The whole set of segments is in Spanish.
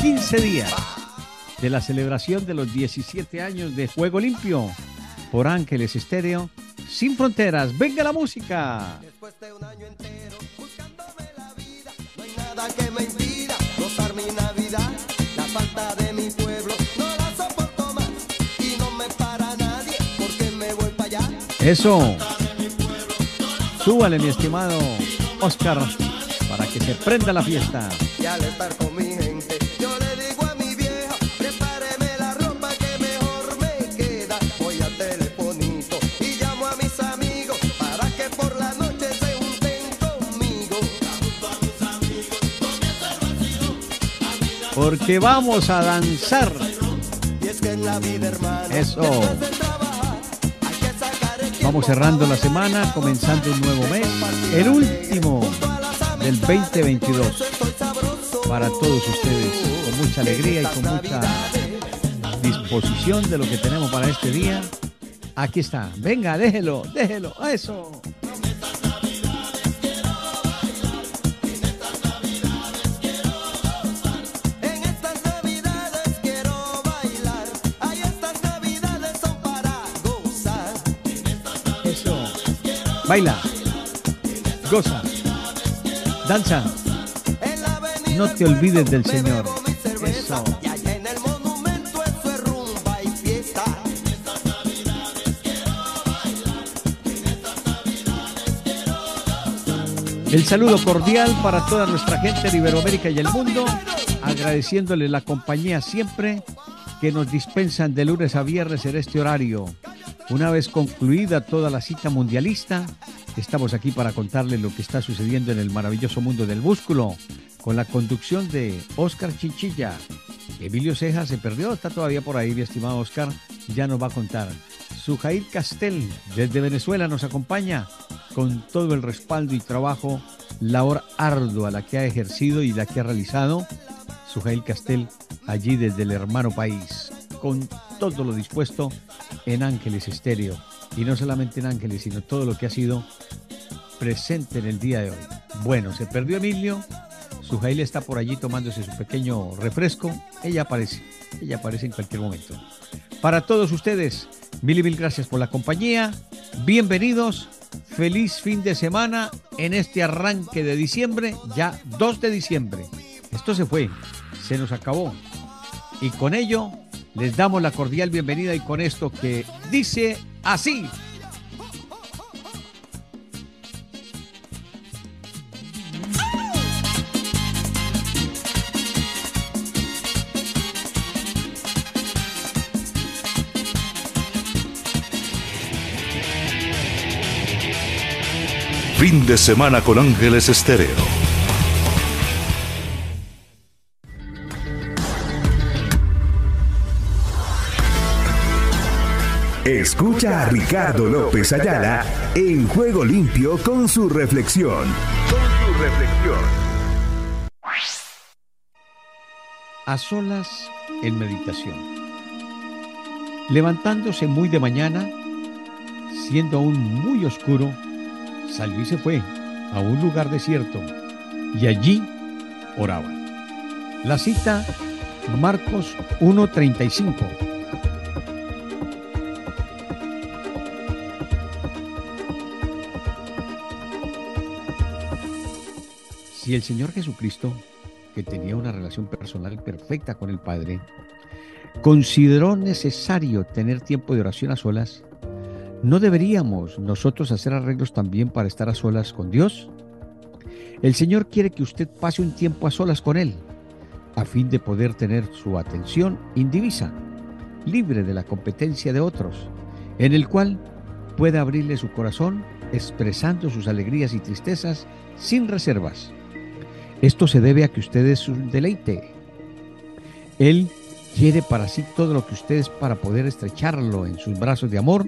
15 días de la celebración de los 17 años de Juego Limpio por Ángeles Estéreo, sin fronteras. ¡Venga la música! Después de un año entero buscándome la vida, no hay nada que me impida gozar mi Navidad. La falta de mi pueblo no la soporto más y no me para nadie porque me voy para allá. Eso. Súbale, mi estimado Oscar, para que se prenda la fiesta. Y al estar Porque vamos a danzar. Eso. Vamos cerrando la semana, comenzando un nuevo mes, el último del 2022. Para todos ustedes, con mucha alegría y con mucha disposición de lo que tenemos para este día. Aquí está, venga, déjelo, déjelo, eso. Baila, goza, danza. No te olvides del Señor. Eso. El saludo cordial para toda nuestra gente de Iberoamérica y el mundo, agradeciéndole la compañía siempre que nos dispensan de lunes a viernes en este horario. Una vez concluida toda la cita mundialista, estamos aquí para contarles lo que está sucediendo en el maravilloso mundo del músculo, con la conducción de Oscar Chinchilla. Emilio Ceja se perdió, está todavía por ahí, mi estimado Oscar, ya nos va a contar. Sujair Castel, desde Venezuela, nos acompaña con todo el respaldo y trabajo, labor ardua la que ha ejercido y la que ha realizado Sujail Castel allí desde el hermano país, con todo lo dispuesto en Ángeles Estéreo. Y no solamente en Ángeles, sino todo lo que ha sido presente en el día de hoy. Bueno, se perdió Emilio, Sujail está por allí tomándose su pequeño refresco. Ella aparece, ella aparece en cualquier momento. Para todos ustedes, mil y mil gracias por la compañía. Bienvenidos. Feliz fin de semana en este arranque de diciembre, ya 2 de diciembre. Esto se fue, se nos acabó. Y con ello les damos la cordial bienvenida y con esto que dice así. Fin de semana con Ángeles Estéreo Escucha a Ricardo López Ayala en Juego Limpio con su reflexión. Con su reflexión. A solas en meditación. Levantándose muy de mañana, siendo aún muy oscuro, salió y se fue a un lugar desierto y allí oraba. La cita Marcos 1.35 Si el Señor Jesucristo, que tenía una relación personal perfecta con el Padre, consideró necesario tener tiempo de oración a solas, ¿no deberíamos nosotros hacer arreglos también para estar a solas con Dios? El Señor quiere que usted pase un tiempo a solas con Él, a fin de poder tener su atención indivisa, libre de la competencia de otros, en el cual pueda abrirle su corazón expresando sus alegrías y tristezas sin reservas. Esto se debe a que usted es un deleite. Él quiere para sí todo lo que ustedes para poder estrecharlo en sus brazos de amor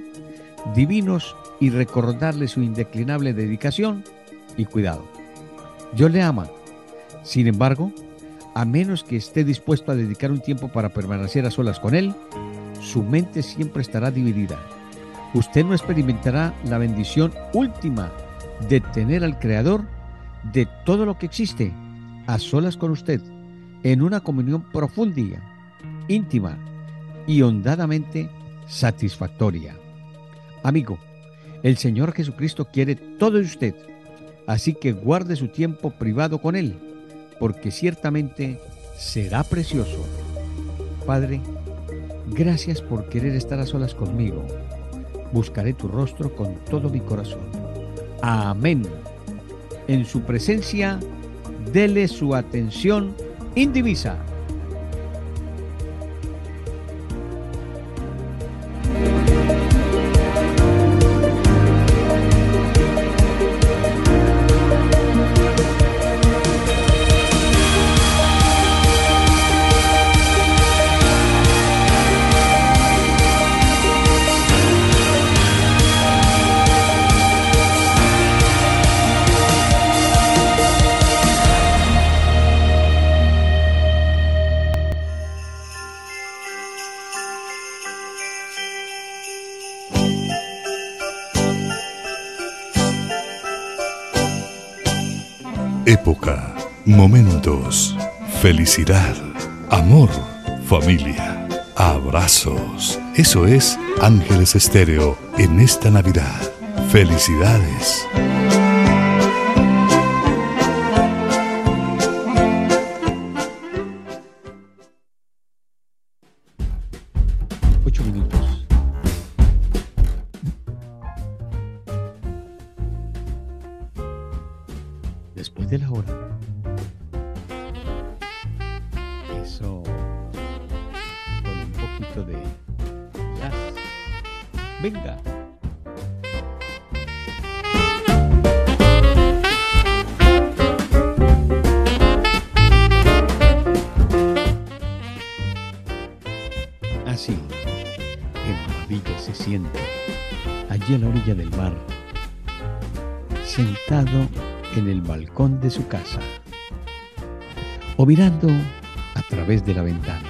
divinos y recordarle su indeclinable dedicación y cuidado. Dios le ama. Sin embargo, a menos que esté dispuesto a dedicar un tiempo para permanecer a solas con Él, su mente siempre estará dividida. Usted no experimentará la bendición última de tener al Creador de todo lo que existe a solas con usted, en una comunión profunda, íntima y hondadamente satisfactoria. Amigo, el Señor Jesucristo quiere todo de usted, así que guarde su tiempo privado con Él, porque ciertamente será precioso. Padre, gracias por querer estar a solas conmigo. Buscaré tu rostro con todo mi corazón. Amén. En su presencia, dele su atención indivisa. Momentos, felicidad, amor, familia, abrazos. Eso es Ángeles Estéreo en esta Navidad. Felicidades. Venga. Así. Qué maravilla se siente. Allí a la orilla del mar. Sentado en el balcón de su casa o mirando a través de la ventana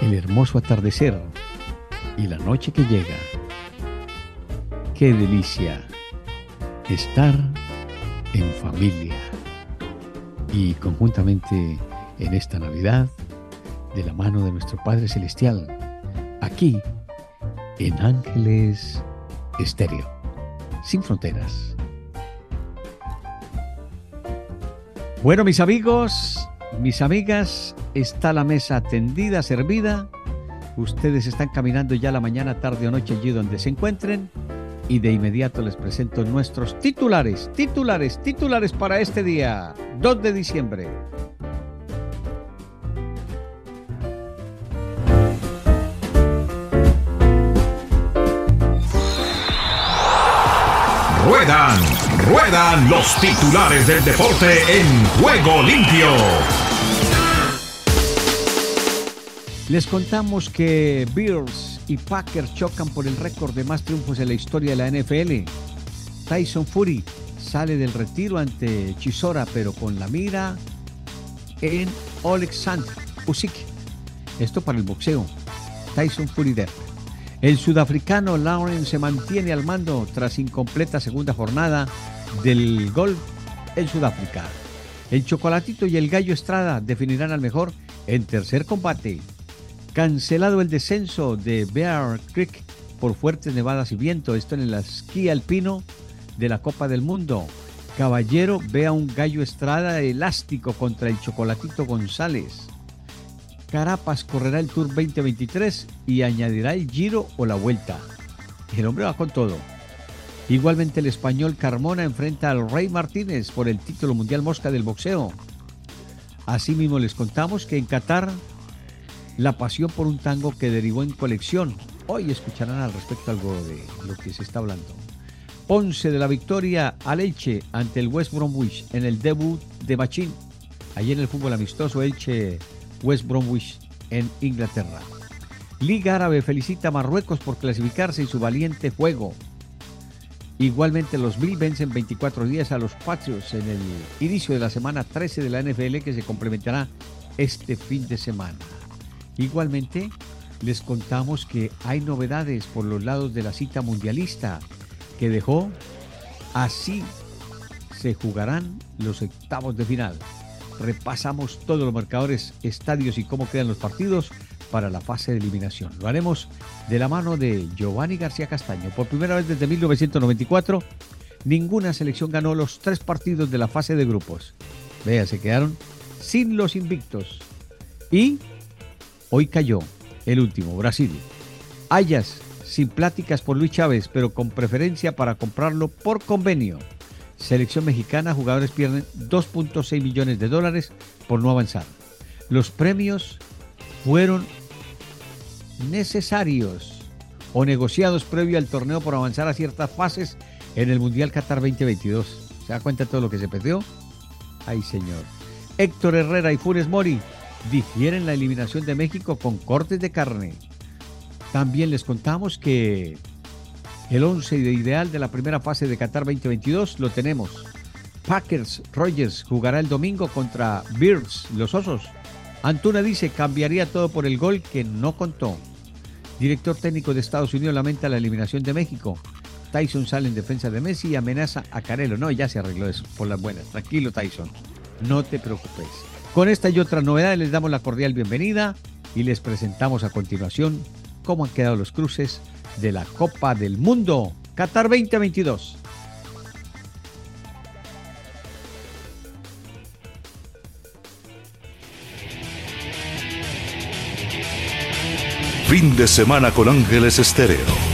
el hermoso atardecer y la noche que llega. Qué delicia estar en familia y conjuntamente en esta Navidad de la mano de nuestro Padre Celestial, aquí en Ángeles Estéreo, sin fronteras. Bueno, mis amigos, mis amigas, está la mesa tendida, servida. Ustedes están caminando ya la mañana, tarde o noche allí donde se encuentren. Y de inmediato les presento nuestros titulares, titulares, titulares para este día, 2 de diciembre. Ruedan, ruedan los titulares del deporte en juego limpio. Les contamos que Bills y Packers chocan por el récord de más triunfos en la historia de la NFL. Tyson Fury sale del retiro ante Chisora, pero con la mira en Alexander Usyk. Esto para el boxeo. Tyson Fury der. El sudafricano Lauren se mantiene al mando tras incompleta segunda jornada del golf en Sudáfrica. El Chocolatito y el Gallo Estrada definirán al mejor en tercer combate. Cancelado el descenso de Bear Creek por fuertes nevadas y viento. Esto en el esquí alpino de la Copa del Mundo. Caballero ve a un Gallo Estrada elástico contra el Chocolatito González. Carapas correrá el Tour 2023 y añadirá el Giro o la Vuelta. El hombre va con todo. Igualmente el español Carmona enfrenta al Rey Martínez por el título mundial mosca del boxeo. Asimismo les contamos que en Qatar la pasión por un tango que derivó en colección. Hoy escucharán al respecto algo de lo que se está hablando. Ponce de la victoria al Elche ante el West Bromwich en el debut de Machín. Allí en el fútbol amistoso Elche West Bromwich en Inglaterra. Liga Árabe felicita a Marruecos por clasificarse en su valiente juego. Igualmente los Bills vencen 24 días a los Patriots en el inicio de la semana 13 de la NFL que se complementará este fin de semana. Igualmente les contamos que hay novedades por los lados de la cita mundialista que dejó así se jugarán los octavos de final. Repasamos todos los marcadores, estadios y cómo quedan los partidos para la fase de eliminación. Lo haremos de la mano de Giovanni García Castaño. Por primera vez desde 1994, ninguna selección ganó los tres partidos de la fase de grupos. Vea, se quedaron sin los invictos. Y hoy cayó el último, Brasil. Ayas, sin pláticas por Luis Chávez, pero con preferencia para comprarlo por convenio. Selección mexicana, jugadores pierden 2.6 millones de dólares por no avanzar. Los premios fueron necesarios o negociados previo al torneo por avanzar a ciertas fases en el Mundial Qatar 2022. ¿Se da cuenta de todo lo que se perdió? Ay, señor. Héctor Herrera y Funes Mori difieren la eliminación de México con cortes de carne. También les contamos que el 11 ideal de la primera fase de Qatar 2022 lo tenemos. Packers Rogers jugará el domingo contra Bears, los Osos. Antuna dice cambiaría todo por el gol que no contó. Director técnico de Estados Unidos lamenta la eliminación de México. Tyson sale en defensa de Messi y amenaza a Carelo. No, ya se arregló eso, por las buenas. Tranquilo, Tyson. No te preocupes. Con esta y otras novedades les damos la cordial bienvenida y les presentamos a continuación cómo han quedado los cruces de la Copa del Mundo Qatar 2022. Fin de semana con Ángeles Estéreo.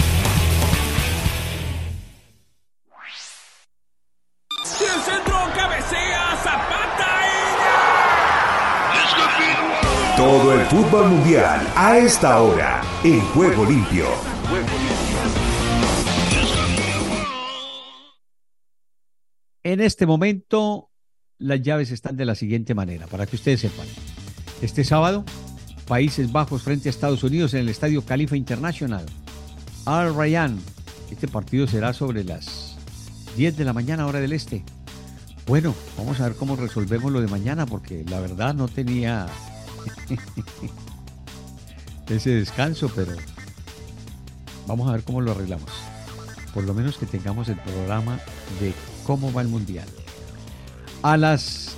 El fútbol mundial a esta hora en Juego Limpio. En este momento, las llaves están de la siguiente manera, para que ustedes sepan. Este sábado, Países Bajos frente a Estados Unidos en el Estadio Califa International. Al Rayyan. Este partido será sobre las 10 de la mañana, hora del este. Bueno, vamos a ver cómo resolvemos lo de mañana, porque la verdad no tenía ese descanso, pero vamos a ver cómo lo arreglamos. Por lo menos que tengamos el programa de cómo va el mundial. A las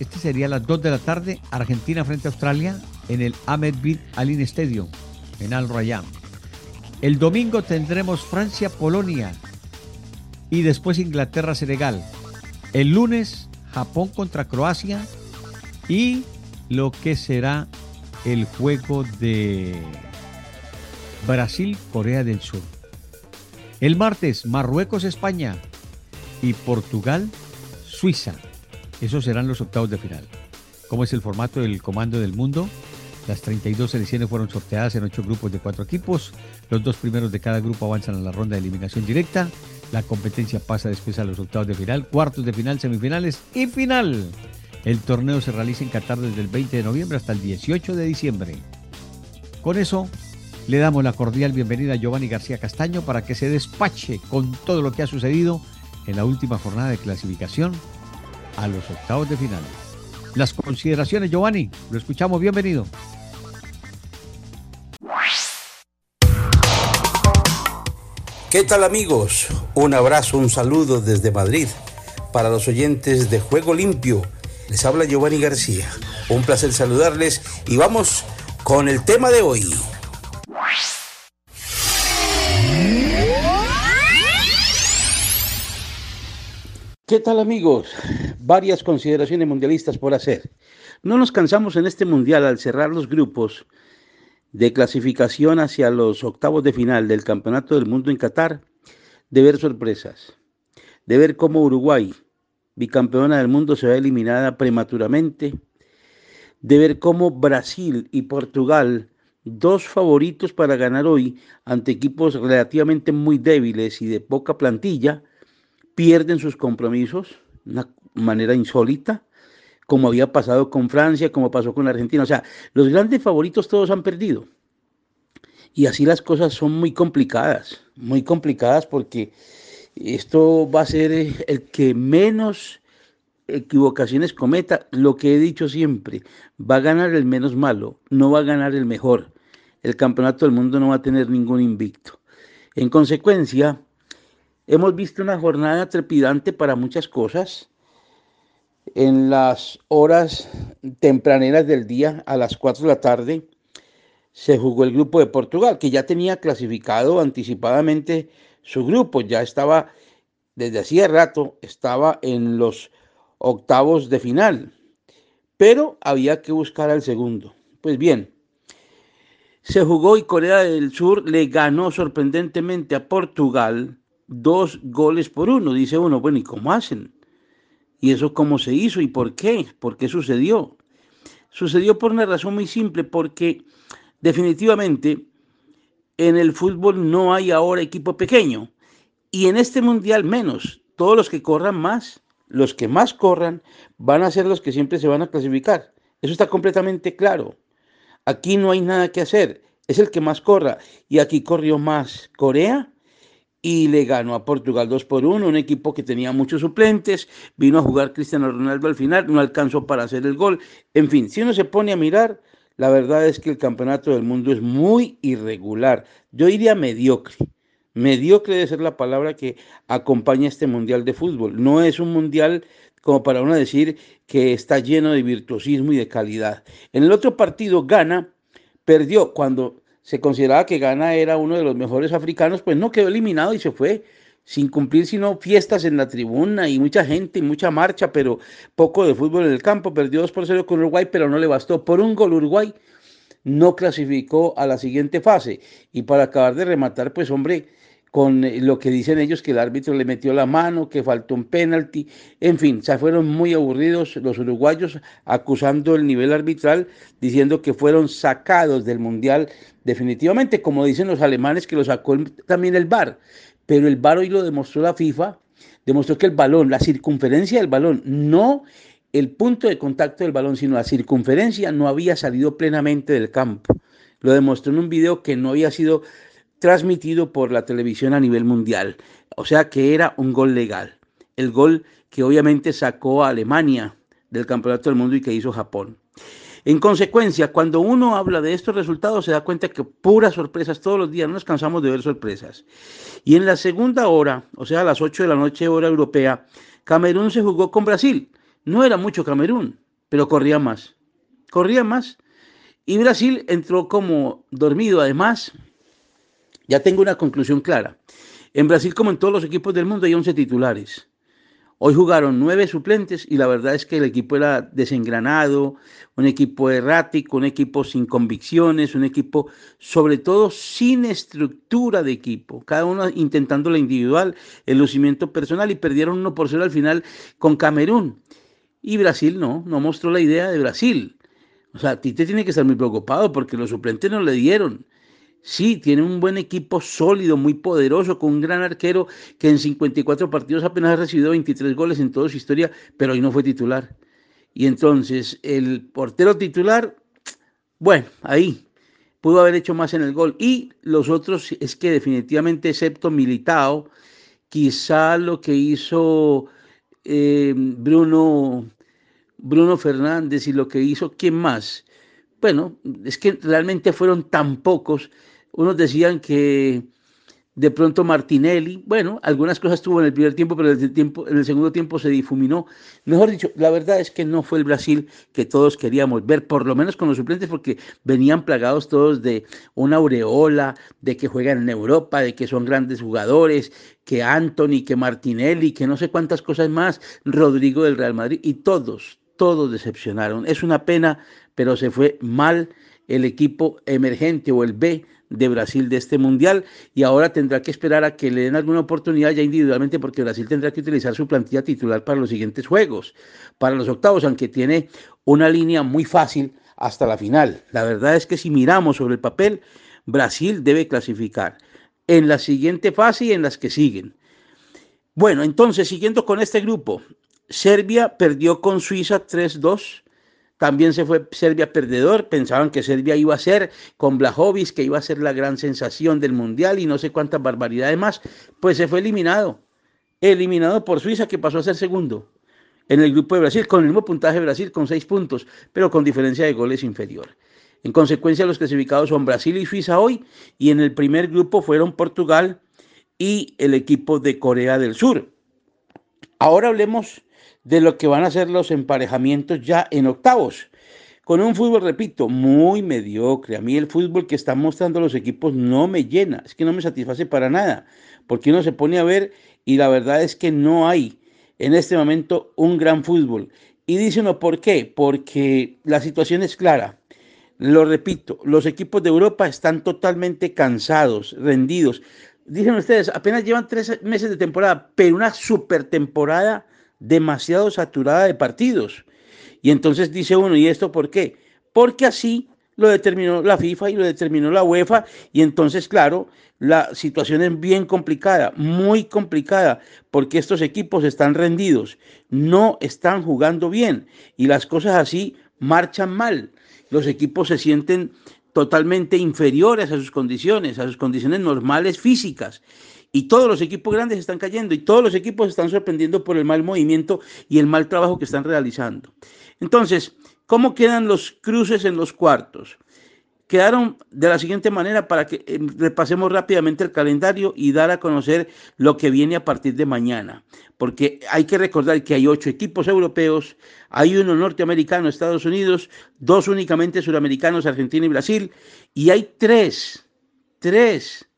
este sería a las 2 de la tarde, Argentina frente a Australia en el Ahmed Bin Alin Stadium, en Al Rayyan. El domingo tendremos Francia-Polonia y después Inglaterra-Senegal. El lunes, Japón contra Croacia y lo que será el juego de Brasil-Corea del Sur. El martes, Marruecos-España y Portugal-Suiza. Esos serán los octavos de final. ¿Cómo es el formato del Comando del Mundo? Las 32 selecciones fueron sorteadas en ocho grupos de cuatro equipos. Los dos primeros de cada grupo avanzan a la ronda de eliminación directa. La competencia pasa después a los octavos de final, cuartos de final, semifinales y final. El torneo se realiza en Qatar desde el 20 de noviembre hasta el 18 de diciembre. Con eso, le damos la cordial bienvenida a Giovanni García Castaño para que se despache con todo lo que ha sucedido en la última jornada de clasificación a los octavos de final. Las consideraciones, Giovanni, lo escuchamos, bienvenido. ¿Qué tal amigos? Un abrazo, un saludo desde Madrid. Para los oyentes de Juego Limpio, les habla Giovanni García. Un placer saludarles y vamos con el tema de hoy. ¿Qué tal amigos? Varias consideraciones mundialistas por hacer. No nos cansamos en este mundial al cerrar los grupos de clasificación hacia los octavos de final del Campeonato del Mundo en Qatar de ver sorpresas, de ver cómo Uruguay, bicampeona del mundo, se va eliminada prematuramente, de ver cómo Brasil y Portugal, dos favoritos para ganar hoy ante equipos relativamente muy débiles y de poca plantilla, pierden sus compromisos de una manera insólita, como había pasado con Francia, como pasó con Argentina. O sea, los grandes favoritos todos han perdido. Y así las cosas son muy complicadas, muy complicadas porque esto va a ser el que menos equivocaciones cometa. Lo que he dicho siempre, va a ganar el menos malo, no va a ganar el mejor. El campeonato del mundo no va a tener ningún invicto. En consecuencia, hemos visto una jornada trepidante para muchas cosas. En las horas tempraneras del día, a las 4 de la tarde, se jugó el grupo de Portugal, que ya tenía clasificado anticipadamente su grupo, ya estaba, desde hacía rato, estaba en los octavos de final, pero había que buscar al segundo. Pues bien, se jugó y Corea del Sur le ganó sorprendentemente a Portugal dos goles por uno. Dice uno, bueno, ¿y cómo hacen? ¿Y eso cómo se hizo? ¿Y por qué? ¿Por qué sucedió? Sucedió por una razón muy simple, porque definitivamente en el fútbol no hay ahora equipo pequeño y en este mundial menos. Todos los que corran más, los que más corran, van a ser los que siempre se van a clasificar. Eso está completamente claro. Aquí no hay nada que hacer. Es el que más corra. Y aquí corrió más Corea y le ganó a Portugal 2 por 1, un equipo que tenía muchos suplentes, vino a jugar Cristiano Ronaldo al final, no alcanzó para hacer el gol. En fin, si uno se pone a mirar, la verdad es que el campeonato del mundo es muy irregular. Yo diría mediocre. Mediocre debe ser la palabra que acompaña este mundial de fútbol. No es un mundial como para uno decir que está lleno de virtuosismo y de calidad. En el otro partido, Ghana perdió cuando se consideraba que Ghana era uno de los mejores africanos, pues no quedó eliminado y se fue sin cumplir sino fiestas en la tribuna y mucha gente y mucha marcha, pero poco de fútbol en el campo. Perdió 2 por 0 con Uruguay, pero no le bastó. Por un gol Uruguay no clasificó a la siguiente fase. Y para acabar de rematar, pues hombre, con lo que dicen ellos que el árbitro le metió la mano, que faltó un penalti, en fin, se fueron muy aburridos los uruguayos acusando el nivel arbitral, diciendo que fueron sacados del mundial definitivamente, como dicen los alemanes que lo sacó también el VAR pero el VAR hoy lo demostró la FIFA, demostró que el balón, la circunferencia del balón, no el punto de contacto del balón, sino la circunferencia no había salido plenamente del campo. Lo demostró en un video que no había sido transmitido por la televisión a nivel mundial. O sea que era un gol legal. El gol que obviamente sacó a Alemania del Campeonato del Mundo y que hizo Japón. En consecuencia, cuando uno habla de estos resultados, se da cuenta que puras sorpresas todos los días, no nos cansamos de ver sorpresas. Y en la segunda hora, o sea, a las 8 de la noche, hora europea, Camerún se jugó con Brasil. No era mucho Camerún, pero corría más. Corría más. Y Brasil entró como dormido. Además, ya tengo una conclusión clara. En Brasil, como en todos los equipos del mundo, hay 11 titulares. Hoy jugaron nueve suplentes y la verdad es que el equipo era desengranado, un equipo errático, un equipo sin convicciones, un equipo sobre todo sin estructura de equipo, cada uno intentando la individual, el lucimiento personal y perdieron uno por cero al final con Camerún. Y Brasil no, no mostró la idea de Brasil. O sea, Tite tiene que estar muy preocupado porque los suplentes no le dieron. Sí, tiene un buen equipo sólido, muy poderoso, con un gran arquero que en 54 partidos apenas ha recibido 23 goles en toda su historia, pero hoy no fue titular. Y entonces el portero titular, bueno, ahí pudo haber hecho más en el gol. Y los otros es que definitivamente, excepto Militao, quizá lo que hizo eh, Bruno, Bruno Fernández y lo que hizo, ¿quién más? Bueno, es que realmente fueron tan pocos unos decían que de pronto Martinelli, bueno, algunas cosas tuvo en el primer tiempo, pero en el, en el segundo tiempo se difuminó. Mejor dicho, la verdad es que no fue el Brasil que todos queríamos ver, por lo menos con los suplentes, porque venían plagados todos de una aureola, de que juegan en Europa, de que son grandes jugadores, que Anthony, que Martinelli, que no sé cuántas cosas más, Rodrigo del Real Madrid, y todos, todos decepcionaron. Es una pena, pero se fue mal el equipo emergente o el B de Brasil de este mundial y ahora tendrá que esperar a que le den alguna oportunidad ya individualmente porque Brasil tendrá que utilizar su plantilla titular para los siguientes juegos, para los octavos, aunque tiene una línea muy fácil hasta la final. La verdad es que si miramos sobre el papel, Brasil debe clasificar en la siguiente fase y en las que siguen. Bueno, entonces, siguiendo con este grupo, Serbia perdió con Suiza 3-2. También se fue Serbia perdedor. Pensaban que Serbia iba a ser con Blajovic, que iba a ser la gran sensación del mundial y no sé cuántas barbaridades más. Pues se fue eliminado. Eliminado por Suiza, que pasó a ser segundo en el grupo de Brasil, con el mismo puntaje de Brasil, con seis puntos, pero con diferencia de goles inferior. En consecuencia, los clasificados son Brasil y Suiza hoy, y en el primer grupo fueron Portugal y el equipo de Corea del Sur. Ahora hablemos de lo que van a ser los emparejamientos ya en octavos. Con un fútbol, repito, muy mediocre. A mí el fútbol que están mostrando los equipos no me llena, es que no me satisface para nada, porque uno se pone a ver y la verdad es que no hay en este momento un gran fútbol. Y dice uno, ¿por qué? Porque la situación es clara. Lo repito, los equipos de Europa están totalmente cansados, rendidos. Dicen ustedes, apenas llevan tres meses de temporada, pero una super temporada demasiado saturada de partidos. Y entonces dice uno, ¿y esto por qué? Porque así lo determinó la FIFA y lo determinó la UEFA. Y entonces, claro, la situación es bien complicada, muy complicada, porque estos equipos están rendidos, no están jugando bien y las cosas así marchan mal los equipos se sienten totalmente inferiores a sus condiciones, a sus condiciones normales físicas. Y todos los equipos grandes están cayendo y todos los equipos están sorprendiendo por el mal movimiento y el mal trabajo que están realizando. Entonces, ¿cómo quedan los cruces en los cuartos? quedaron de la siguiente manera para que eh, repasemos rápidamente el calendario y dar a conocer lo que viene a partir de mañana. Porque hay que recordar que hay ocho equipos europeos, hay uno norteamericano, Estados Unidos, dos únicamente suramericanos, Argentina y Brasil, y hay tres, tres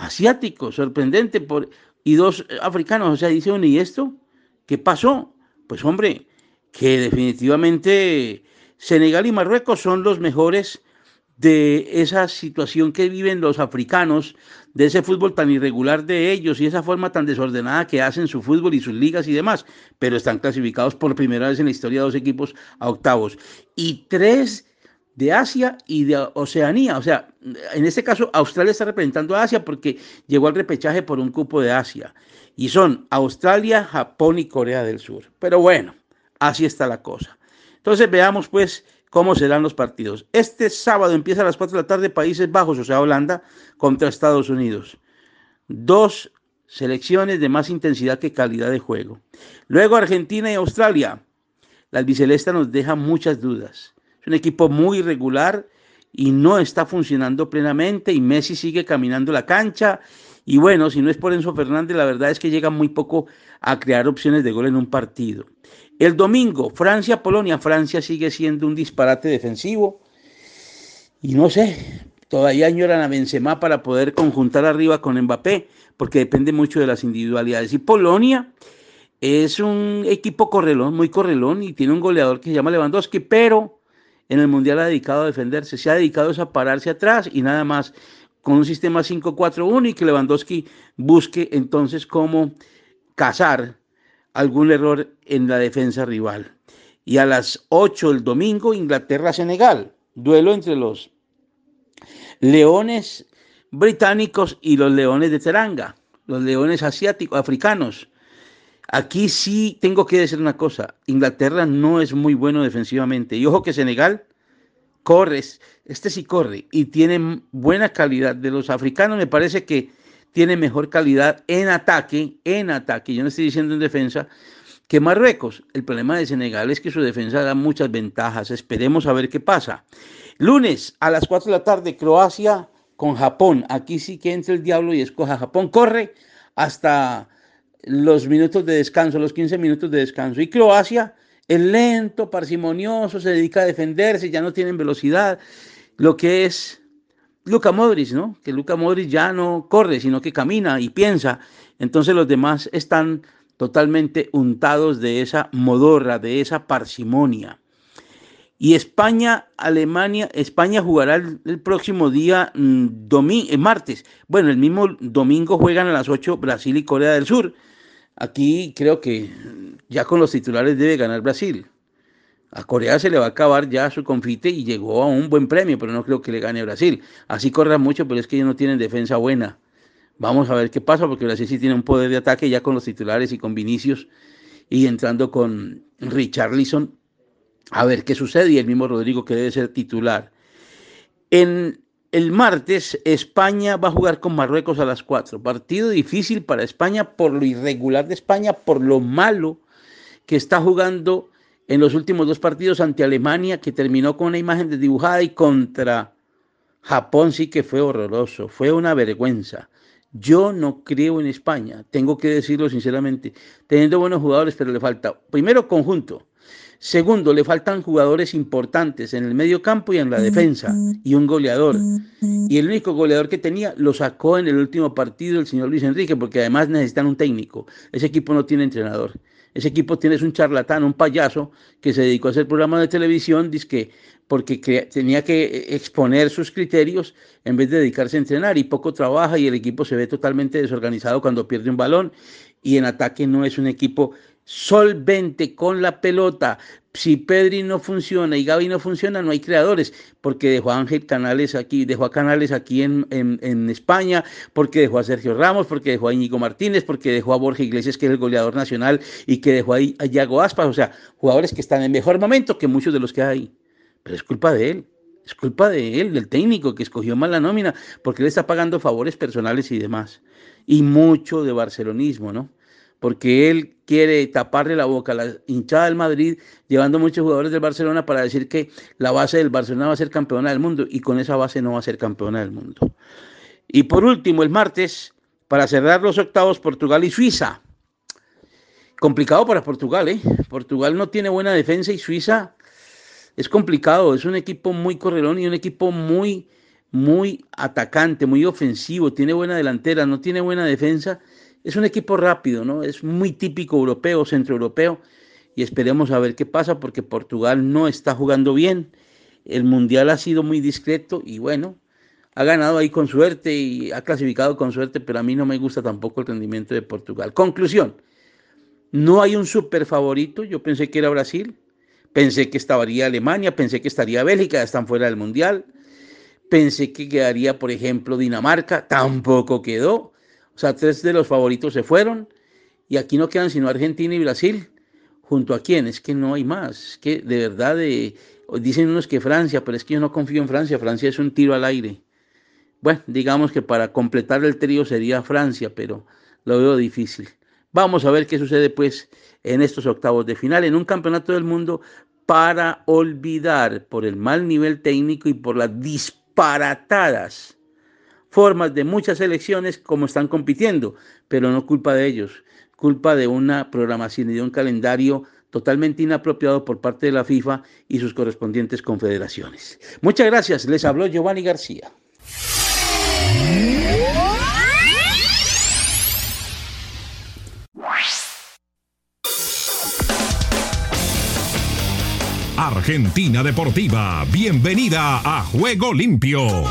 asiáticos, sorprendente, por, y dos africanos. O sea, dice uno, ¿y esto? ¿Qué pasó? Pues hombre, que definitivamente Senegal y Marruecos son los mejores de esa situación que viven los africanos, de ese fútbol tan irregular de ellos y esa forma tan desordenada que hacen su fútbol y sus ligas y demás, pero están clasificados por primera vez en la historia dos equipos a octavos. Y tres de Asia y de Oceanía, o sea, en este caso Australia está representando a Asia porque llegó al repechaje por un cupo de Asia. Y son Australia, Japón y Corea del Sur. Pero bueno, así está la cosa. Entonces veamos pues cómo serán los partidos. Este sábado empieza a las 4 de la tarde Países Bajos, o sea, Holanda, contra Estados Unidos. Dos selecciones de más intensidad que calidad de juego. Luego Argentina y Australia. La albicelesta nos deja muchas dudas. Es un equipo muy irregular y no está funcionando plenamente y Messi sigue caminando la cancha. Y bueno, si no es por Enzo Fernández, la verdad es que llega muy poco a crear opciones de gol en un partido. El domingo, Francia-Polonia. Francia sigue siendo un disparate defensivo. Y no sé, todavía añoran a Benzema para poder conjuntar arriba con Mbappé, porque depende mucho de las individualidades. Y Polonia es un equipo correlón, muy correlón, y tiene un goleador que se llama Lewandowski, pero en el Mundial ha dedicado a defenderse, se ha dedicado a pararse atrás y nada más con un sistema 5-4-1 y que Lewandowski busque entonces cómo cazar algún error en la defensa rival. Y a las 8 el domingo, Inglaterra-Senegal, duelo entre los leones británicos y los leones de Teranga, los leones asiáticos, africanos. Aquí sí tengo que decir una cosa, Inglaterra no es muy bueno defensivamente. Y ojo que Senegal corre, este sí corre y tiene buena calidad. De los africanos me parece que tiene mejor calidad en ataque, en ataque, yo no estoy diciendo en defensa, que Marruecos. El problema de Senegal es que su defensa da muchas ventajas. Esperemos a ver qué pasa. Lunes a las 4 de la tarde, Croacia con Japón. Aquí sí que entra el diablo y escoja Japón. Corre hasta los minutos de descanso, los 15 minutos de descanso. Y Croacia es lento, parsimonioso, se dedica a defenderse, ya no tienen velocidad. Lo que es Luca Modric, ¿no? Que Luca Modric ya no corre, sino que camina y piensa. Entonces los demás están totalmente untados de esa modorra, de esa parsimonia. Y España, Alemania, España jugará el, próximo día, mm, eh, martes. Bueno, el mismo domingo juegan a las 8 Brasil y Corea del Sur. Aquí creo que ya con los titulares debe ganar Brasil. A Corea se le va a acabar ya su confite y llegó a un buen premio, pero no creo que le gane Brasil. Así corra mucho, pero es que ellos no tienen defensa buena. Vamos a ver qué pasa, porque Brasil sí tiene un poder de ataque ya con los titulares y con Vinicius. y entrando con Richarlison a ver qué sucede y el mismo Rodrigo que debe ser titular. En el martes España va a jugar con Marruecos a las 4. Partido difícil para España por lo irregular de España, por lo malo que está jugando en los últimos dos partidos ante Alemania, que terminó con una imagen desdibujada y contra Japón sí que fue horroroso, fue una vergüenza. Yo no creo en España, tengo que decirlo sinceramente, teniendo buenos jugadores, pero le falta, primero, conjunto. Segundo, le faltan jugadores importantes en el medio campo y en la defensa, y un goleador. Y el único goleador que tenía lo sacó en el último partido el señor Luis Enrique, porque además necesitan un técnico. Ese equipo no tiene entrenador. Ese equipo tiene un charlatán, un payaso que se dedicó a hacer programas de televisión, que porque tenía que exponer sus criterios en vez de dedicarse a entrenar y poco trabaja y el equipo se ve totalmente desorganizado cuando pierde un balón y en ataque no es un equipo solvente con la pelota. Si Pedri no funciona y Gaby no funciona, no hay creadores, porque dejó a Ángel Canales aquí, dejó a Canales aquí en, en, España, porque dejó a Sergio Ramos, porque dejó a Íñigo Martínez, porque dejó a Borja Iglesias, que es el goleador nacional, y que dejó ahí a Yago Aspas, o sea, jugadores que están en mejor momento que muchos de los que hay. Pero es culpa de él, es culpa de él, del técnico que escogió mal la nómina, porque él está pagando favores personales y demás. Y mucho de barcelonismo, ¿no? porque él quiere taparle la boca a la hinchada del Madrid, llevando muchos jugadores del Barcelona para decir que la base del Barcelona va a ser campeona del mundo y con esa base no va a ser campeona del mundo. Y por último, el martes, para cerrar los octavos, Portugal y Suiza. Complicado para Portugal, ¿eh? Portugal no tiene buena defensa y Suiza es complicado, es un equipo muy correlón y un equipo muy, muy atacante, muy ofensivo, tiene buena delantera, no tiene buena defensa es un equipo rápido, ¿no? Es muy típico europeo, centroeuropeo, y esperemos a ver qué pasa porque Portugal no está jugando bien. El mundial ha sido muy discreto y bueno, ha ganado ahí con suerte y ha clasificado con suerte, pero a mí no me gusta tampoco el rendimiento de Portugal. Conclusión, no hay un super favorito, yo pensé que era Brasil, pensé que estaría Alemania, pensé que estaría Bélgica, están fuera del mundial, pensé que quedaría, por ejemplo, Dinamarca, tampoco quedó. O sea, tres de los favoritos se fueron y aquí no quedan sino Argentina y Brasil. ¿Junto a quién? Es que no hay más. Es que de verdad dicen unos que Francia, pero es que yo no confío en Francia. Francia es un tiro al aire. Bueno, digamos que para completar el trío sería Francia, pero lo veo difícil. Vamos a ver qué sucede pues en estos octavos de final, en un campeonato del mundo para olvidar por el mal nivel técnico y por las disparatadas formas de muchas elecciones como están compitiendo, pero no culpa de ellos, culpa de una programación y de un calendario totalmente inapropiado por parte de la FIFA y sus correspondientes confederaciones. Muchas gracias, les habló Giovanni García. Argentina Deportiva, bienvenida a Juego Limpio.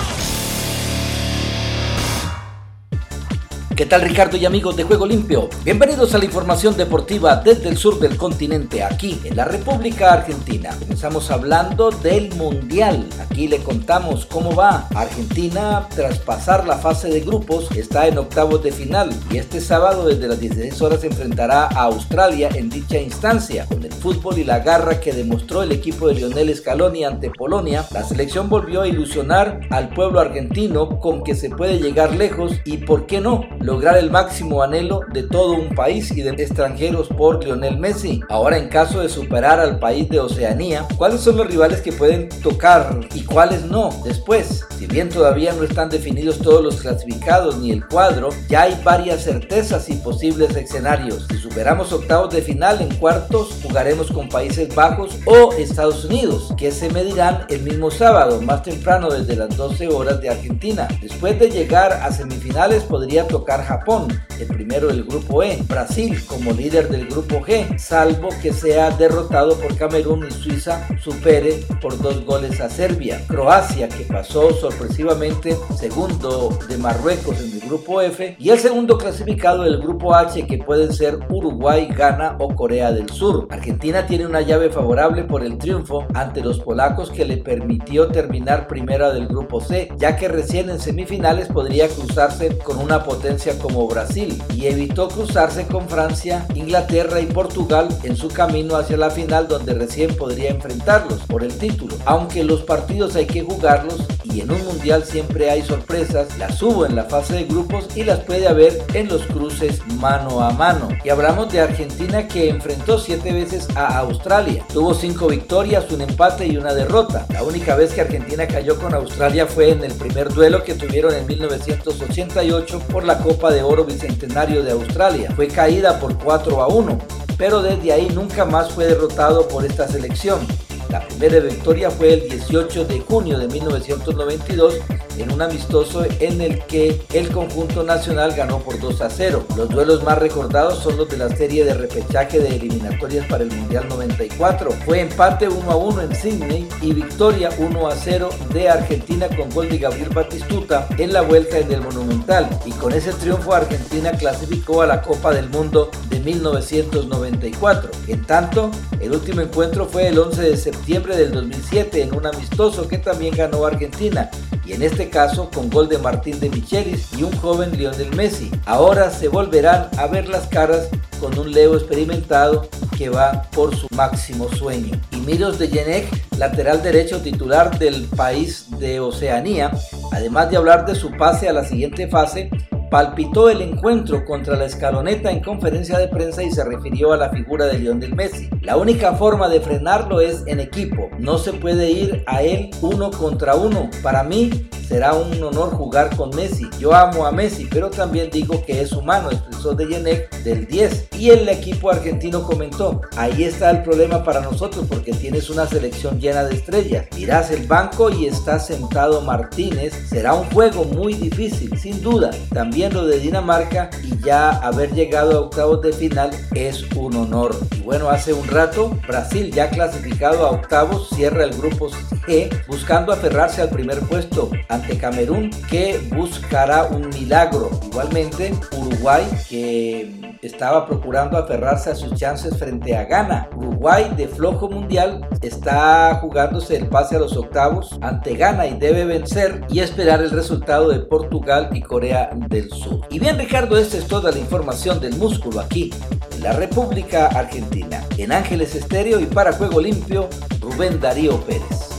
¿Qué tal Ricardo y amigos de Juego Limpio? Bienvenidos a la información deportiva desde el sur del continente, aquí en la República Argentina. Comenzamos hablando del Mundial. Aquí le contamos cómo va. Argentina, tras pasar la fase de grupos, está en octavos de final y este sábado desde las 16 horas se enfrentará a Australia en dicha instancia. Con el fútbol y la garra que demostró el equipo de Lionel Scaloni ante Polonia, la selección volvió a ilusionar al pueblo argentino con que se puede llegar lejos y, ¿por qué no?, lograr el máximo anhelo de todo un país y de extranjeros por Lionel Messi. Ahora en caso de superar al país de Oceanía, ¿cuáles son los rivales que pueden tocar y cuáles no? Después, si bien todavía no están definidos todos los clasificados ni el cuadro, ya hay varias certezas y posibles escenarios. Si superamos octavos de final en cuartos, jugaremos con Países Bajos o Estados Unidos, que se medirán el mismo sábado, más temprano desde las 12 horas de Argentina. Después de llegar a semifinales podría tocar Japón, el primero del grupo E, Brasil como líder del grupo G, salvo que sea derrotado por Camerún y Suiza supere por dos goles a Serbia, Croacia que pasó sorpresivamente segundo de Marruecos en el grupo F y el segundo clasificado del grupo H que pueden ser Uruguay, Ghana o Corea del Sur. Argentina tiene una llave favorable por el triunfo ante los polacos que le permitió terminar primera del grupo C, ya que recién en semifinales podría cruzarse con una potencia como Brasil Y evitó cruzarse con Francia, Inglaterra y Portugal en su camino hacia la final donde recién podría enfrentarlos por el título. Aunque los partidos hay que jugarlos y en un mundial siempre hay sorpresas, las hubo en la fase de grupos y las puede haber en los cruces mano a mano. Y hablamos de Argentina que enfrentó siete veces a Australia. Tuvo cinco victorias, un empate y una derrota. La única vez que Argentina cayó con Australia fue en el primer duelo que tuvieron en 1988 por la Copa de Oro Bicentenario de Australia. Fue caída por 4 a 1, pero desde ahí nunca más fue derrotado por esta selección. La primera victoria fue el 18 de junio de 1992 en un amistoso en el que el conjunto nacional ganó por 2 a 0. Los duelos más recordados son los de la serie de repechaje de eliminatorias para el Mundial 94. Fue empate 1 a 1 en Sydney y victoria 1 a 0 de Argentina con gol de Gabriel Batistuta en la vuelta en el Monumental. Y con ese triunfo Argentina clasificó a la Copa del Mundo de 1994. En tanto, el último encuentro fue el 11 de septiembre del 2007 en un amistoso que también ganó Argentina y en este caso con gol de Martín de Michelis y un joven Lionel Messi. Ahora se volverán a ver las caras con un Leo experimentado que va por su máximo sueño. Y Miros de Yenek, lateral derecho titular del país de Oceanía, además de hablar de su pase a la siguiente fase, palpitó el encuentro contra la escaloneta en conferencia de prensa y se refirió a la figura de Lionel Messi. La única forma de frenarlo es en equipo, no se puede ir a él uno contra uno. Para mí, será un honor jugar con Messi. Yo amo a Messi, pero también digo que es humano, expresó Deyenek del 10. Y el equipo argentino comentó, ahí está el problema para nosotros porque tienes una selección llena de estrellas. Mirás el banco y está sentado Martínez. Será un juego muy difícil, sin duda. También lo de Dinamarca y ya haber llegado a octavos de final es un honor. Y bueno, hace un rato Brasil ya clasificado a octavos cierra el grupo G buscando aferrarse al primer puesto ante Camerún que buscará un milagro. Igualmente Uruguay que estaba procurando aferrarse a sus chances frente a Ghana. Uruguay de flojo mundial está jugándose el pase a los octavos ante Ghana y debe vencer y esperar el resultado de Portugal y Corea del Sur. Y bien Ricardo, esta es toda la información del músculo aquí en la República Argentina. En Ángeles Estéreo y para Juego Limpio, Rubén Darío Pérez.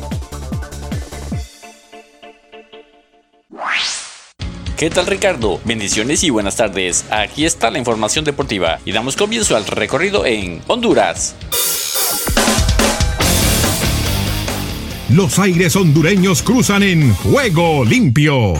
¿Qué tal Ricardo? Bendiciones y buenas tardes. Aquí está la información deportiva y damos comienzo al recorrido en Honduras. Los aires hondureños cruzan en Juego Limpio.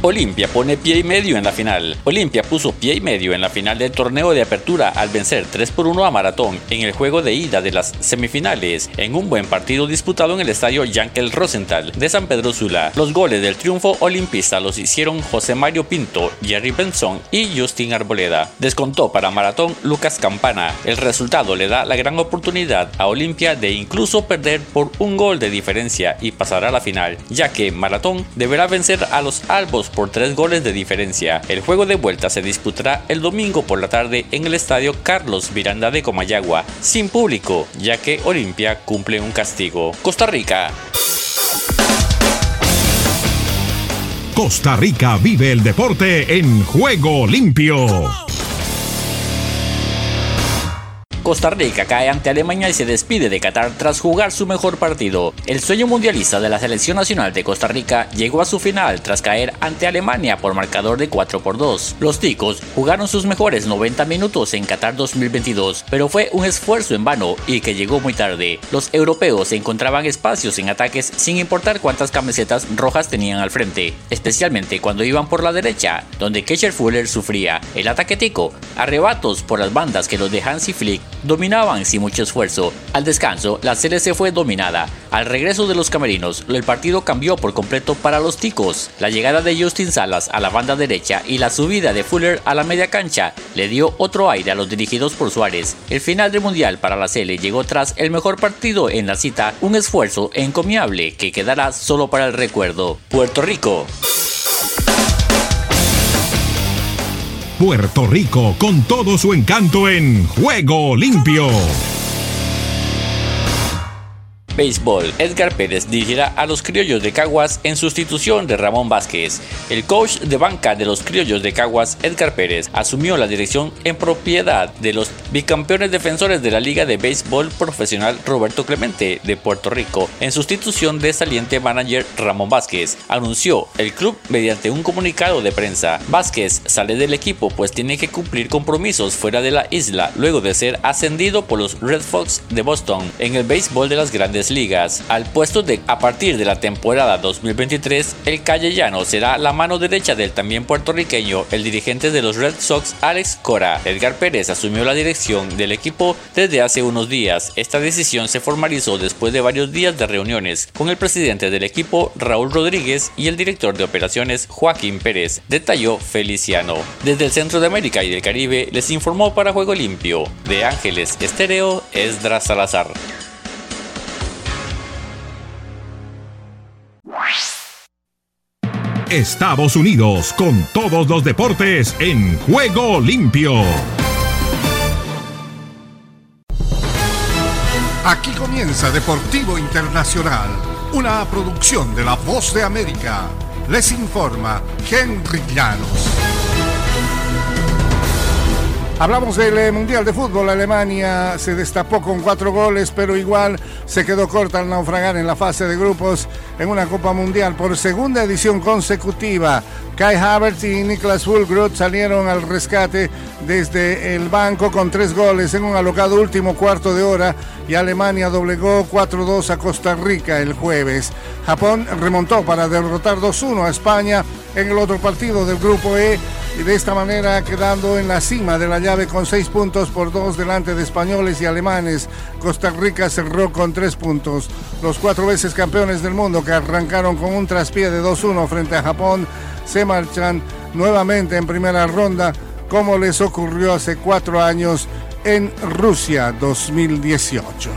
Olimpia pone pie y medio en la final. Olimpia puso pie y medio en la final del torneo de apertura al vencer 3 por 1 a Maratón en el juego de ida de las semifinales, en un buen partido disputado en el estadio Yankel Rosenthal de San Pedro Sula. Los goles del triunfo olimpista los hicieron José Mario Pinto, Jerry Benson y Justin Arboleda. Descontó para Maratón Lucas Campana. El resultado le da la gran oportunidad a Olimpia de incluso perder por un gol de diferencia y pasar a la final, ya que Maratón deberá vencer a los Albos por tres goles de diferencia. El juego de vuelta se disputará el domingo por la tarde en el estadio Carlos Miranda de Comayagua, sin público, ya que Olimpia cumple un castigo. Costa Rica. Costa Rica vive el deporte en juego limpio. Costa Rica cae ante Alemania y se despide de Qatar tras jugar su mejor partido. El sueño mundialista de la selección nacional de Costa Rica llegó a su final tras caer ante Alemania por marcador de 4 por 2. Los ticos jugaron sus mejores 90 minutos en Qatar 2022, pero fue un esfuerzo en vano y que llegó muy tarde. Los europeos encontraban espacios en ataques sin importar cuántas camisetas rojas tenían al frente, especialmente cuando iban por la derecha, donde Kesher Fuller sufría. El ataque tico, arrebatos por las bandas que los de Hansi Flick dominaban sin mucho esfuerzo. Al descanso, la se fue dominada. Al regreso de los camerinos, el partido cambió por completo para los ticos. La llegada de Justin Salas a la banda derecha y la subida de Fuller a la media cancha le dio otro aire a los dirigidos por Suárez. El final del Mundial para la serie llegó tras el mejor partido en la cita, un esfuerzo encomiable que quedará solo para el recuerdo. Puerto Rico. Puerto Rico con todo su encanto en Juego Limpio. Béisbol. Edgar Pérez dirigirá a los criollos de Caguas en sustitución de Ramón Vázquez. El coach de banca de los criollos de Caguas, Edgar Pérez, asumió la dirección en propiedad de los bicampeones defensores de la Liga de Béisbol Profesional Roberto Clemente de Puerto Rico, en sustitución de saliente manager Ramón Vázquez, anunció el club mediante un comunicado de prensa. Vázquez sale del equipo pues tiene que cumplir compromisos fuera de la isla luego de ser ascendido por los Red Fox de Boston en el béisbol de las grandes ligas. Al puesto de a partir de la temporada 2023, el callellano será la mano derecha del también puertorriqueño, el dirigente de los Red Sox Alex Cora. Edgar Pérez asumió la dirección del equipo desde hace unos días. Esta decisión se formalizó después de varios días de reuniones con el presidente del equipo Raúl Rodríguez y el director de operaciones Joaquín Pérez, detalló Feliciano. Desde el centro de América y del Caribe les informó para Juego Limpio de Ángeles Estéreo Esdras Salazar. Estados Unidos con todos los deportes en Juego Limpio. Aquí comienza Deportivo Internacional, una producción de La Voz de América. Les informa Henry Llanos. Hablamos del eh, Mundial de Fútbol. Alemania se destapó con cuatro goles, pero igual se quedó corta al naufragar en la fase de grupos en una Copa Mundial por segunda edición consecutiva. Kai Havertz y Niklas Fulgroth salieron al rescate desde el banco con tres goles en un alocado último cuarto de hora y Alemania doblegó 4-2 a Costa Rica el jueves. Japón remontó para derrotar 2-1 a España en el otro partido del grupo E y de esta manera quedando en la cima de la llave con seis puntos por dos delante de españoles y alemanes. Costa Rica cerró con tres puntos. Los cuatro veces campeones del mundo arrancaron con un traspié de 2-1 frente a Japón se marchan nuevamente en primera ronda como les ocurrió hace cuatro años en Rusia 2018.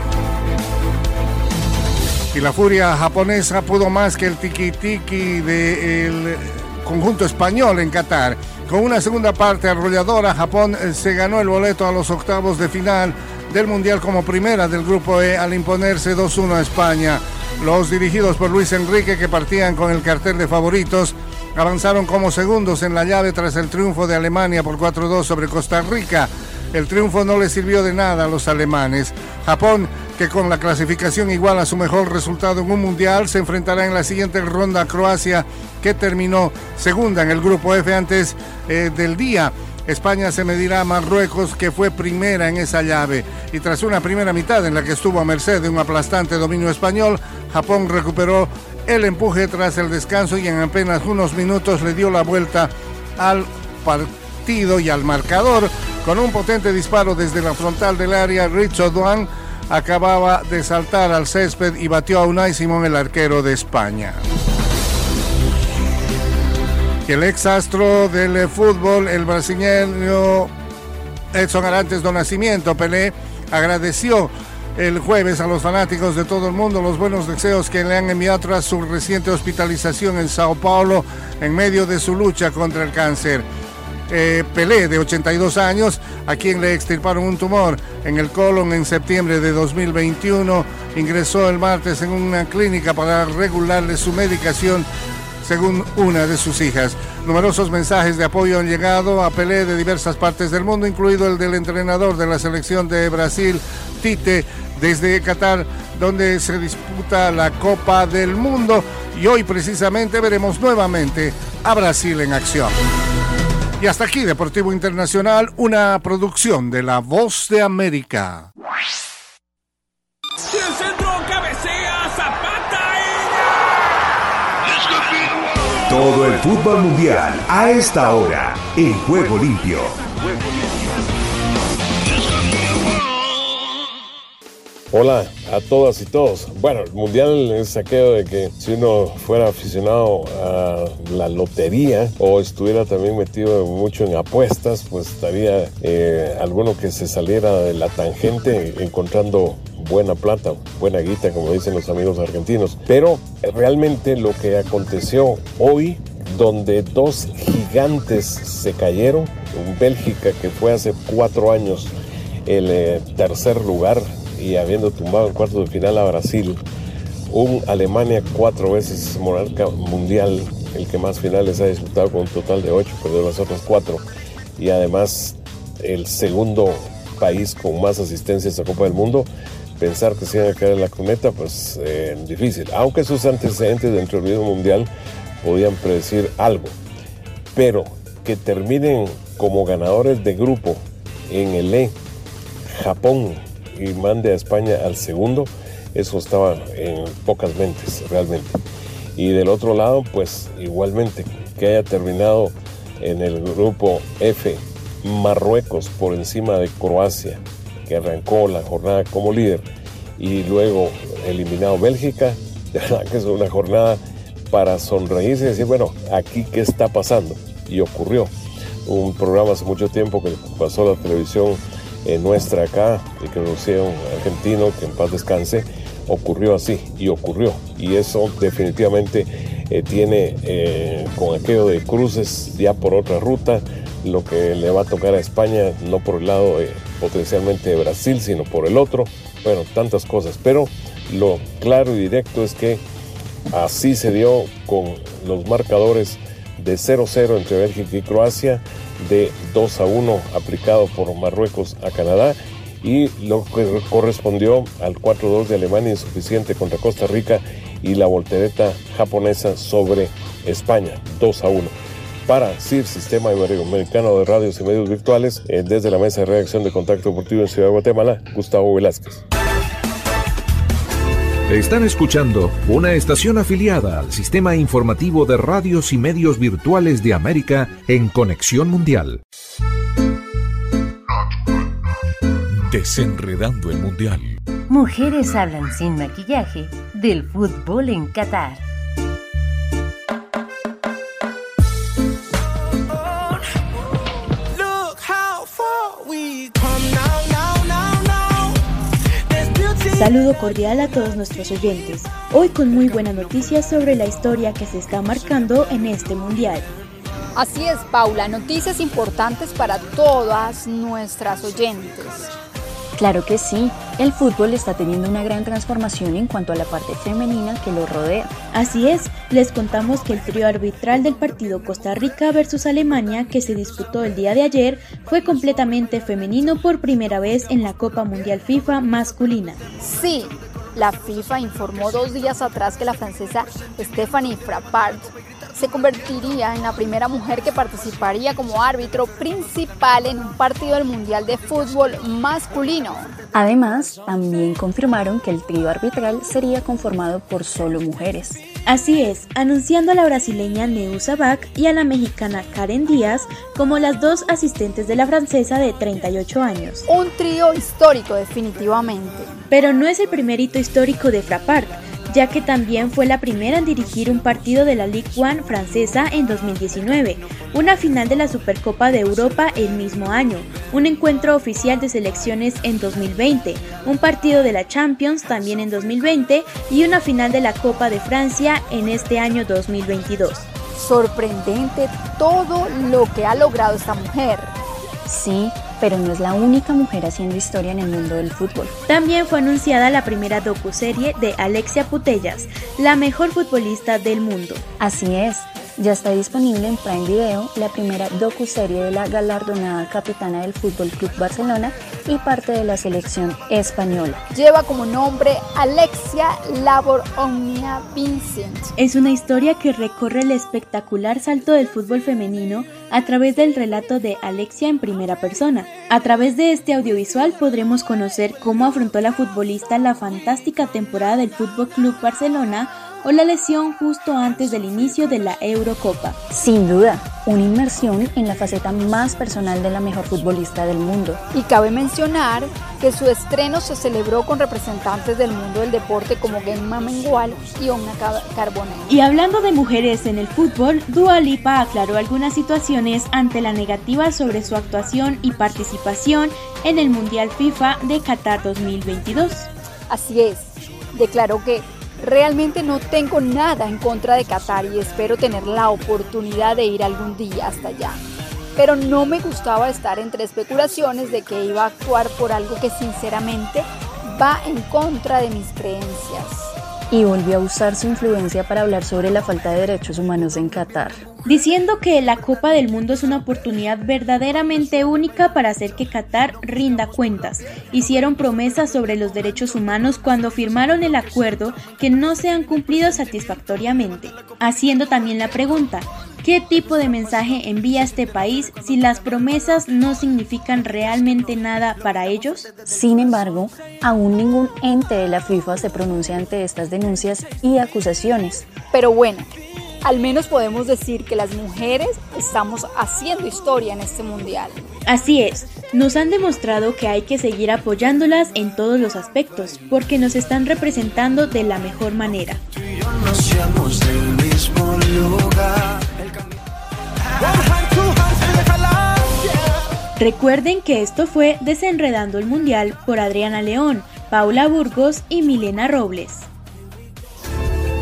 Y la furia japonesa pudo más que el tiki-tiki del conjunto español en Qatar. Con una segunda parte arrolladora, Japón se ganó el boleto a los octavos de final del Mundial como primera del Grupo E al imponerse 2-1 a España. Los dirigidos por Luis Enrique, que partían con el cartel de favoritos, avanzaron como segundos en la llave tras el triunfo de Alemania por 4-2 sobre Costa Rica. El triunfo no le sirvió de nada a los alemanes. Japón, que con la clasificación igual a su mejor resultado en un mundial, se enfrentará en la siguiente ronda a Croacia, que terminó segunda en el grupo F antes eh, del día. España se medirá a Marruecos, que fue primera en esa llave. Y tras una primera mitad en la que estuvo a merced de un aplastante dominio español, Japón recuperó el empuje tras el descanso y en apenas unos minutos le dio la vuelta al partido y al marcador con un potente disparo desde la frontal del área, Richard Duan acababa de saltar al césped y batió a Unai Simón, el arquero de España. El ex astro del fútbol, el brasileño Edson Arantes do Nascimento, Pelé, agradeció el jueves a los fanáticos de todo el mundo los buenos deseos que le han enviado tras su reciente hospitalización en Sao Paulo en medio de su lucha contra el cáncer. Eh, Pelé, de 82 años, a quien le extirparon un tumor en el colon en septiembre de 2021. Ingresó el martes en una clínica para regularle su medicación según una de sus hijas. Numerosos mensajes de apoyo han llegado a Pelé de diversas partes del mundo, incluido el del entrenador de la selección de Brasil, Tite, desde Qatar, donde se disputa la Copa del Mundo. Y hoy precisamente veremos nuevamente a Brasil en acción. Y hasta aquí, Deportivo Internacional, una producción de La Voz de América. Todo el fútbol mundial a esta hora en Juego Limpio. Hola a todas y todos. Bueno, el mundial es aquello de que si uno fuera aficionado a la lotería o estuviera también metido mucho en apuestas, pues estaría eh, alguno que se saliera de la tangente encontrando buena plata, buena guita, como dicen los amigos argentinos. Pero realmente lo que aconteció hoy, donde dos gigantes se cayeron, en Bélgica que fue hace cuatro años el eh, tercer lugar y habiendo tumbado en cuartos de final a Brasil, un Alemania cuatro veces monarca mundial, el que más finales ha disputado con un total de ocho, perdió las otras cuatro, y además el segundo país con más asistencias a Copa del Mundo, pensar que se iban a caer en la cuneta, pues eh, difícil. Aunque sus antecedentes dentro del mismo mundial podían predecir algo. Pero que terminen como ganadores de grupo en el E, Japón, y mande a España al segundo, eso estaba en pocas mentes realmente. Y del otro lado, pues igualmente, que haya terminado en el grupo F Marruecos por encima de Croacia, que arrancó la jornada como líder, y luego eliminado Bélgica, de verdad que es una jornada para sonreírse y decir, bueno, aquí qué está pasando. Y ocurrió. Un programa hace mucho tiempo que pasó la televisión eh, nuestra acá, y que un argentino, que en paz descanse, ocurrió así y ocurrió. Y eso definitivamente eh, tiene eh, con aquello de cruces ya por otra ruta, lo que le va a tocar a España, no por el lado potencialmente de Brasil, sino por el otro. Bueno, tantas cosas, pero lo claro y directo es que así se dio con los marcadores de 0-0 entre Bélgica y Croacia, de 2 a 1 aplicado por Marruecos a Canadá y lo que correspondió al 4-2 de Alemania insuficiente contra Costa Rica y la voltereta japonesa sobre España, 2 a 1 para CIR, Sistema Iberoamericano de Radios y Medios Virtuales, eh, desde la Mesa de Redacción de Contacto Deportivo en Ciudad de Guatemala, Gustavo Velázquez. Están escuchando una estación afiliada al Sistema Informativo de Radios y Medios Virtuales de América en Conexión Mundial. Desenredando el Mundial. Mujeres hablan sin maquillaje del fútbol en Qatar. Saludo cordial a todos nuestros oyentes, hoy con muy buenas noticias sobre la historia que se está marcando en este mundial. Así es, Paula, noticias importantes para todas nuestras oyentes. Claro que sí, el fútbol está teniendo una gran transformación en cuanto a la parte femenina que lo rodea. Así es, les contamos que el trío arbitral del partido Costa Rica versus Alemania que se disputó el día de ayer fue completamente femenino por primera vez en la Copa Mundial FIFA masculina. Sí, la FIFA informó dos días atrás que la francesa Stephanie Frappart se convertiría en la primera mujer que participaría como árbitro principal en un partido del Mundial de Fútbol masculino. Además, también confirmaron que el trío arbitral sería conformado por solo mujeres. Así es, anunciando a la brasileña Neusa Bach y a la mexicana Karen Díaz como las dos asistentes de la francesa de 38 años. Un trío histórico definitivamente. Pero no es el primer hito histórico de Frappart ya que también fue la primera en dirigir un partido de la Ligue 1 francesa en 2019, una final de la Supercopa de Europa el mismo año, un encuentro oficial de selecciones en 2020, un partido de la Champions también en 2020 y una final de la Copa de Francia en este año 2022. Sorprendente todo lo que ha logrado esta mujer. Sí, pero no es la única mujer haciendo historia en el mundo del fútbol. También fue anunciada la primera docuserie de Alexia Putellas, la mejor futbolista del mundo. Así es, ya está disponible en Prime Video la primera docuserie de la galardonada capitana del Fútbol Club Barcelona y parte de la selección española. Lleva como nombre Alexia Labor Omnia Vincent. Es una historia que recorre el espectacular salto del fútbol femenino a través del relato de Alexia en primera persona. A través de este audiovisual podremos conocer cómo afrontó la futbolista la fantástica temporada del Fútbol Club Barcelona o la lesión justo antes del inicio de la Eurocopa. Sin duda, una inmersión en la faceta más personal de la mejor futbolista del mundo. Y cabe mencionar que su estreno se celebró con representantes del mundo del deporte como Gemma Mengual y Omna Carbonell. Y hablando de mujeres en el fútbol, Dua Lipa aclaró algunas situaciones ante la negativa sobre su actuación y participación en el Mundial FIFA de Qatar 2022. Así es, declaró que Realmente no tengo nada en contra de Qatar y espero tener la oportunidad de ir algún día hasta allá. Pero no me gustaba estar entre especulaciones de que iba a actuar por algo que sinceramente va en contra de mis creencias y volvió a usar su influencia para hablar sobre la falta de derechos humanos en Qatar. Diciendo que la Copa del Mundo es una oportunidad verdaderamente única para hacer que Qatar rinda cuentas. Hicieron promesas sobre los derechos humanos cuando firmaron el acuerdo que no se han cumplido satisfactoriamente. Haciendo también la pregunta, ¿Qué tipo de mensaje envía este país si las promesas no significan realmente nada para ellos? Sin embargo, aún ningún ente de la FIFA se pronuncia ante estas denuncias y acusaciones. Pero bueno, al menos podemos decir que las mujeres estamos haciendo historia en este mundial. Así es, nos han demostrado que hay que seguir apoyándolas en todos los aspectos, porque nos están representando de la mejor manera. Recuerden que esto fue Desenredando el Mundial por Adriana León, Paula Burgos y Milena Robles.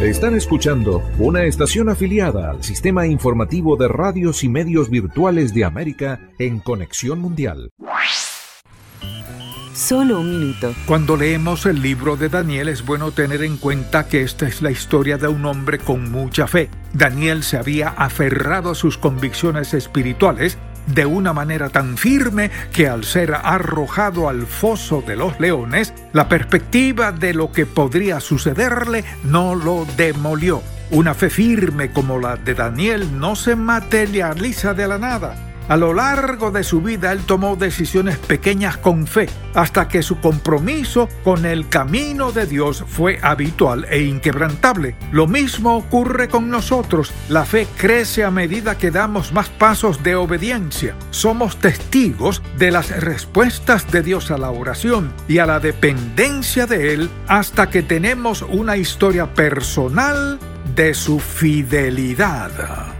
Están escuchando una estación afiliada al sistema informativo de radios y medios virtuales de América en Conexión Mundial. Solo un minuto. Cuando leemos el libro de Daniel es bueno tener en cuenta que esta es la historia de un hombre con mucha fe. Daniel se había aferrado a sus convicciones espirituales de una manera tan firme que al ser arrojado al foso de los leones, la perspectiva de lo que podría sucederle no lo demolió. Una fe firme como la de Daniel no se materializa de la nada a lo largo de su vida él tomó decisiones pequeñas con fe, hasta que su compromiso con el camino de Dios fue habitual e inquebrantable. Lo mismo ocurre con nosotros. La fe crece a medida que damos más pasos de obediencia. Somos testigos de las respuestas de Dios a la oración y a la dependencia de Él hasta que tenemos una historia personal de su fidelidad.